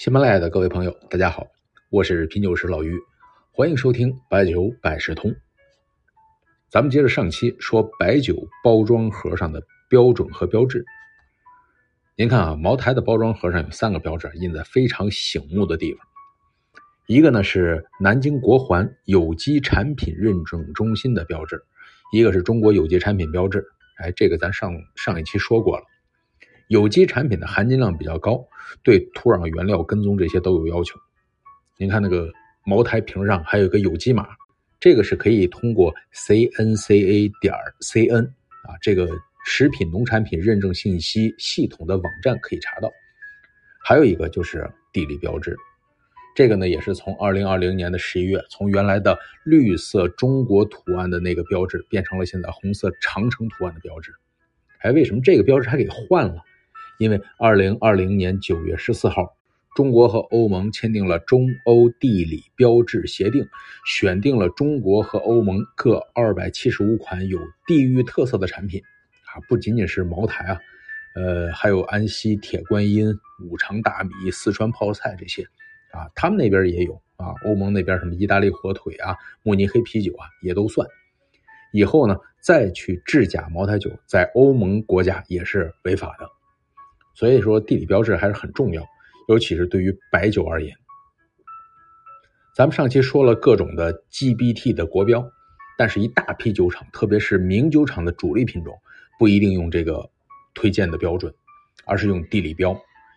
喜马拉雅的各位朋友，大家好，我是品酒师老于，欢迎收听白酒百事通。咱们接着上期说白酒包装盒上的标准和标志。您看啊，茅台的包装盒上有三个标志，印在非常醒目的地方。一个呢是南京国环有机产品认证中心的标志，一个是中国有机产品标志。哎，这个咱上上一期说过了。有机产品的含金量比较高，对土壤原料跟踪这些都有要求。您看那个茅台瓶上还有个有机码，这个是可以通过 CNCA 点 CN 啊这个食品农产品认证信息系统的网站可以查到。还有一个就是地理标志，这个呢也是从2020年的十一月，从原来的绿色中国图案的那个标志变成了现在红色长城图案的标志。哎，为什么这个标志还给换了？因为二零二零年九月十四号，中国和欧盟签订了中欧地理标志协定，选定了中国和欧盟各二百七十五款有地域特色的产品，啊，不仅仅是茅台啊，呃，还有安溪铁观音、五常大米、四川泡菜这些，啊，他们那边也有啊，欧盟那边什么意大利火腿啊、慕尼黑啤酒啊，也都算。以后呢，再去制假茅台酒，在欧盟国家也是违法的。所以说，地理标志还是很重要，尤其是对于白酒而言。咱们上期说了各种的 GBT 的国标，但是一大批酒厂，特别是名酒厂的主力品种，不一定用这个推荐的标准，而是用地理标，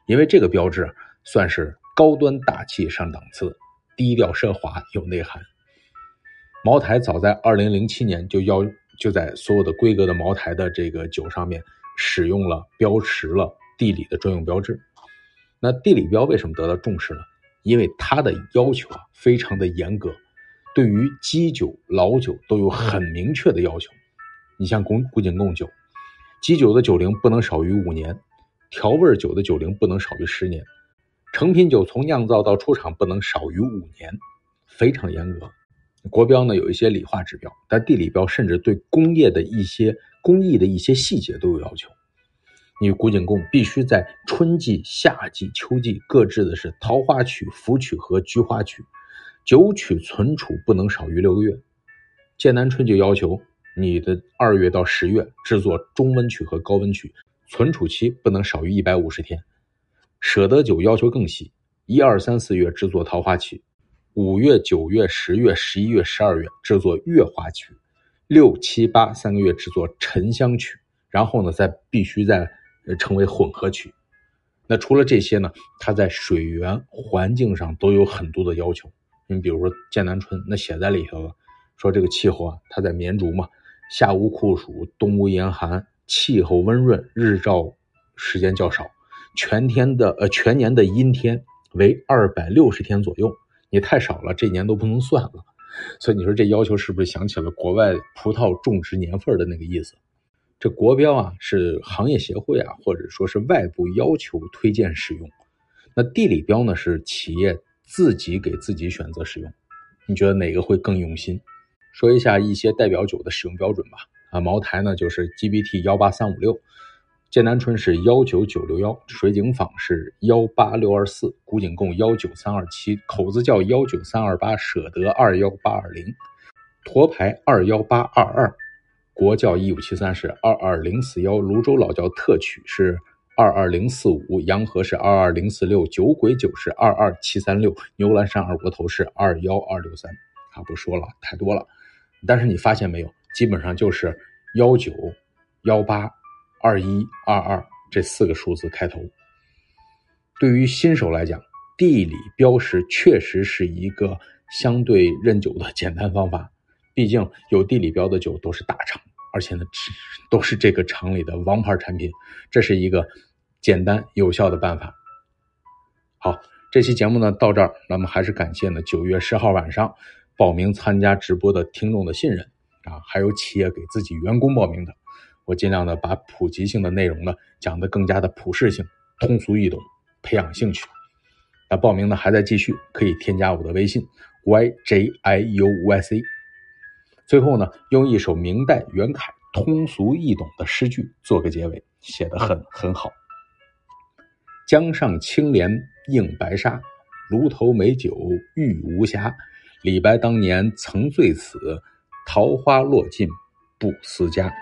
因为这个标志算是高端大气上档次，低调奢华有内涵。茅台早在2007年就要就在所有的规格的茅台的这个酒上面使用了标识了。地理的专用标志，那地理标为什么得到重视呢？因为它的要求啊非常的严格，对于基酒、老酒都有很明确的要求。你像古古井贡酒，基酒的酒龄不能少于五年，调味酒的酒龄不能少于十年，成品酒从酿造到出厂不能少于五年，非常严格。国标呢有一些理化指标，但地理标甚至对工业的一些工艺的一些细节都有要求。你古井贡必须在春季、夏季、秋季各制的是桃花曲、福曲和菊花曲，酒曲存储不能少于六个月。剑南春就要求你的二月到十月制作中温曲和高温曲，存储期不能少于一百五十天。舍得酒要求更细，一二三四月制作桃花曲，五月、九月、十月、十一月、十二月制作月花曲，六七八三个月制作沉香曲，然后呢，再必须在。呃，称为混合曲。那除了这些呢，它在水源环境上都有很多的要求。你比如说剑南春，那写在里头了，说这个气候啊，它在绵竹嘛，夏无酷暑，冬无严寒，气候温润，日照时间较少，全天的呃全年的阴天为二百六十天左右。你太少了，这年都不能算了。所以你说这要求是不是想起了国外葡萄种植年份的那个意思？这国标啊，是行业协会啊，或者说是外部要求推荐使用。那地理标呢，是企业自己给自己选择使用。你觉得哪个会更用心？说一下一些代表酒的使用标准吧。啊，茅台呢就是 GBT 幺八三五六，剑南春是幺九九六幺，水井坊是幺八六二四，古井贡幺九三二七，口子窖幺九三二八，舍得二幺八二零，沱牌二幺八二二。国窖一五七三是二二零四幺，泸州老窖特曲是二二零四五，洋河是二二零四六，酒鬼酒是二二七三六，牛栏山二锅头是二幺二六三。啊，不说了，太多了。但是你发现没有，基本上就是幺九、幺八、二一、二二这四个数字开头。对于新手来讲，地理标识确实是一个相对认酒的简单方法。毕竟有地理标的酒都是大厂，而且呢，都是这个厂里的王牌产品，这是一个简单有效的办法。好，这期节目呢到这儿，那么还是感谢呢九月十号晚上报名参加直播的听众的信任啊，还有企业给自己员工报名的，我尽量的把普及性的内容呢讲得更加的普适性、通俗易懂，培养兴趣。那报名呢还在继续，可以添加我的微信 yjiuyc。最后呢，用一首明代袁凯通俗易懂的诗句做个结尾，写的很很好。江上青莲映白沙，炉头美酒玉无瑕。李白当年曾醉此，桃花落尽不思家。